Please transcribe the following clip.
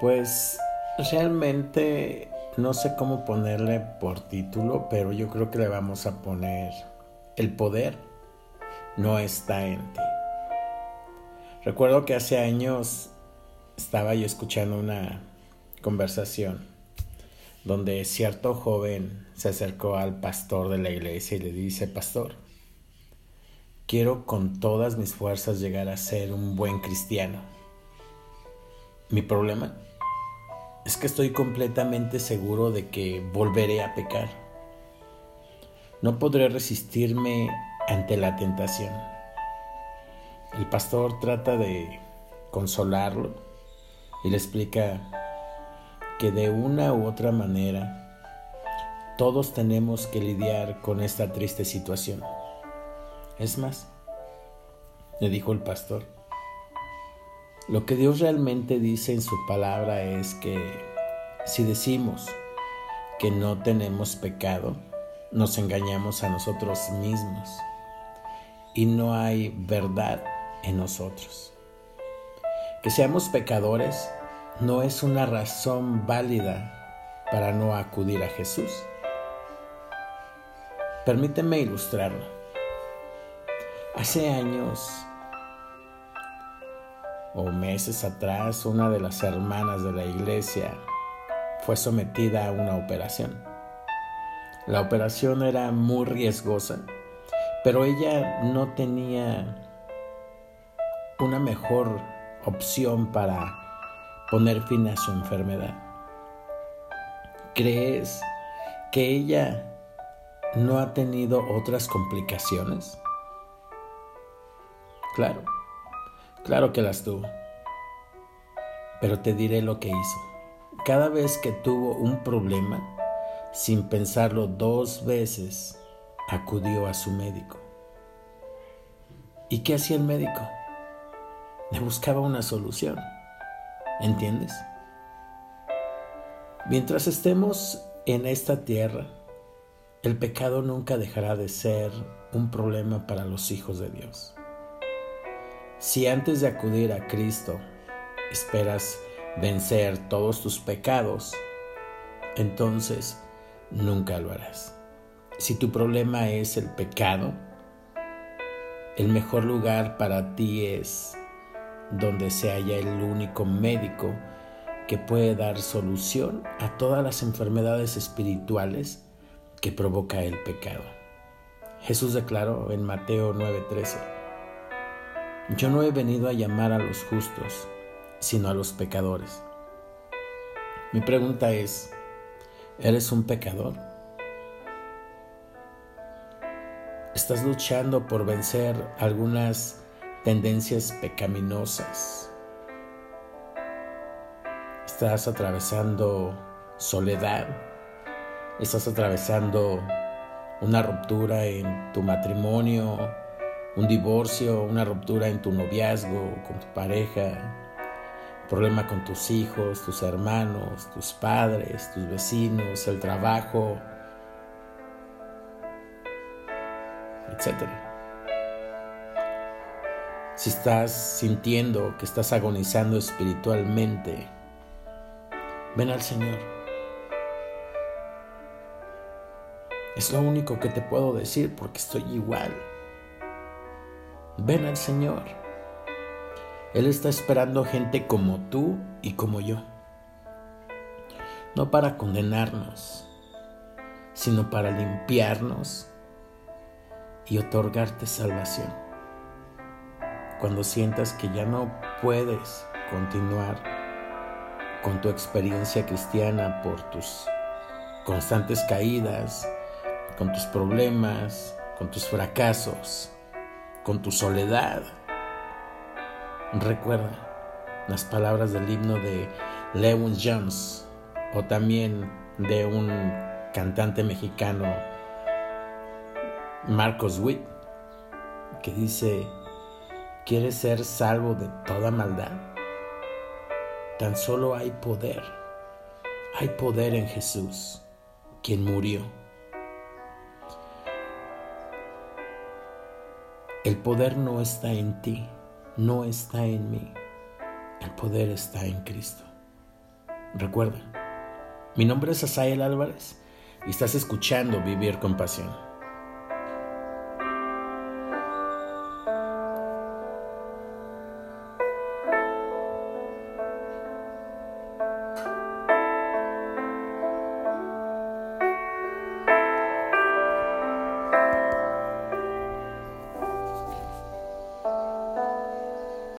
Pues realmente no sé cómo ponerle por título, pero yo creo que le vamos a poner El poder no está en ti. Recuerdo que hace años estaba yo escuchando una conversación donde cierto joven se acercó al pastor de la iglesia y le dice, pastor, quiero con todas mis fuerzas llegar a ser un buen cristiano. Mi problema es que estoy completamente seguro de que volveré a pecar. No podré resistirme ante la tentación. El pastor trata de consolarlo y le explica que de una u otra manera todos tenemos que lidiar con esta triste situación. Es más, le dijo el pastor, lo que Dios realmente dice en su palabra es que si decimos que no tenemos pecado, nos engañamos a nosotros mismos y no hay verdad en nosotros. Que seamos pecadores no es una razón válida para no acudir a Jesús. Permíteme ilustrarlo. Hace años o meses atrás una de las hermanas de la iglesia fue sometida a una operación. La operación era muy riesgosa, pero ella no tenía una mejor opción para poner fin a su enfermedad. ¿Crees que ella no ha tenido otras complicaciones? Claro Claro que las tuvo. Pero te diré lo que hizo. Cada vez que tuvo un problema, sin pensarlo dos veces, acudió a su médico. ¿Y qué hacía el médico? Le buscaba una solución. ¿Entiendes? Mientras estemos en esta tierra, el pecado nunca dejará de ser un problema para los hijos de Dios. Si antes de acudir a Cristo esperas vencer todos tus pecados, entonces nunca lo harás. Si tu problema es el pecado, el mejor lugar para ti es donde se halla el único médico que puede dar solución a todas las enfermedades espirituales que provoca el pecado. Jesús declaró en Mateo 9:13, yo no he venido a llamar a los justos, sino a los pecadores. Mi pregunta es, ¿eres un pecador? ¿Estás luchando por vencer algunas tendencias pecaminosas? ¿Estás atravesando soledad? ¿Estás atravesando una ruptura en tu matrimonio un divorcio, una ruptura en tu noviazgo, con tu pareja, problema con tus hijos, tus hermanos, tus padres, tus vecinos, el trabajo, etc. Si estás sintiendo que estás agonizando espiritualmente, ven al Señor. Es lo único que te puedo decir porque estoy igual. Ven al Señor. Él está esperando gente como tú y como yo. No para condenarnos, sino para limpiarnos y otorgarte salvación. Cuando sientas que ya no puedes continuar con tu experiencia cristiana por tus constantes caídas, con tus problemas, con tus fracasos, con tu soledad. Recuerda las palabras del himno de Lewin Jones o también de un cantante mexicano, Marcos Witt, que dice, ¿quieres ser salvo de toda maldad? Tan solo hay poder, hay poder en Jesús, quien murió El poder no está en ti, no está en mí. El poder está en Cristo. Recuerda, mi nombre es Asael Álvarez y estás escuchando Vivir con Pasión.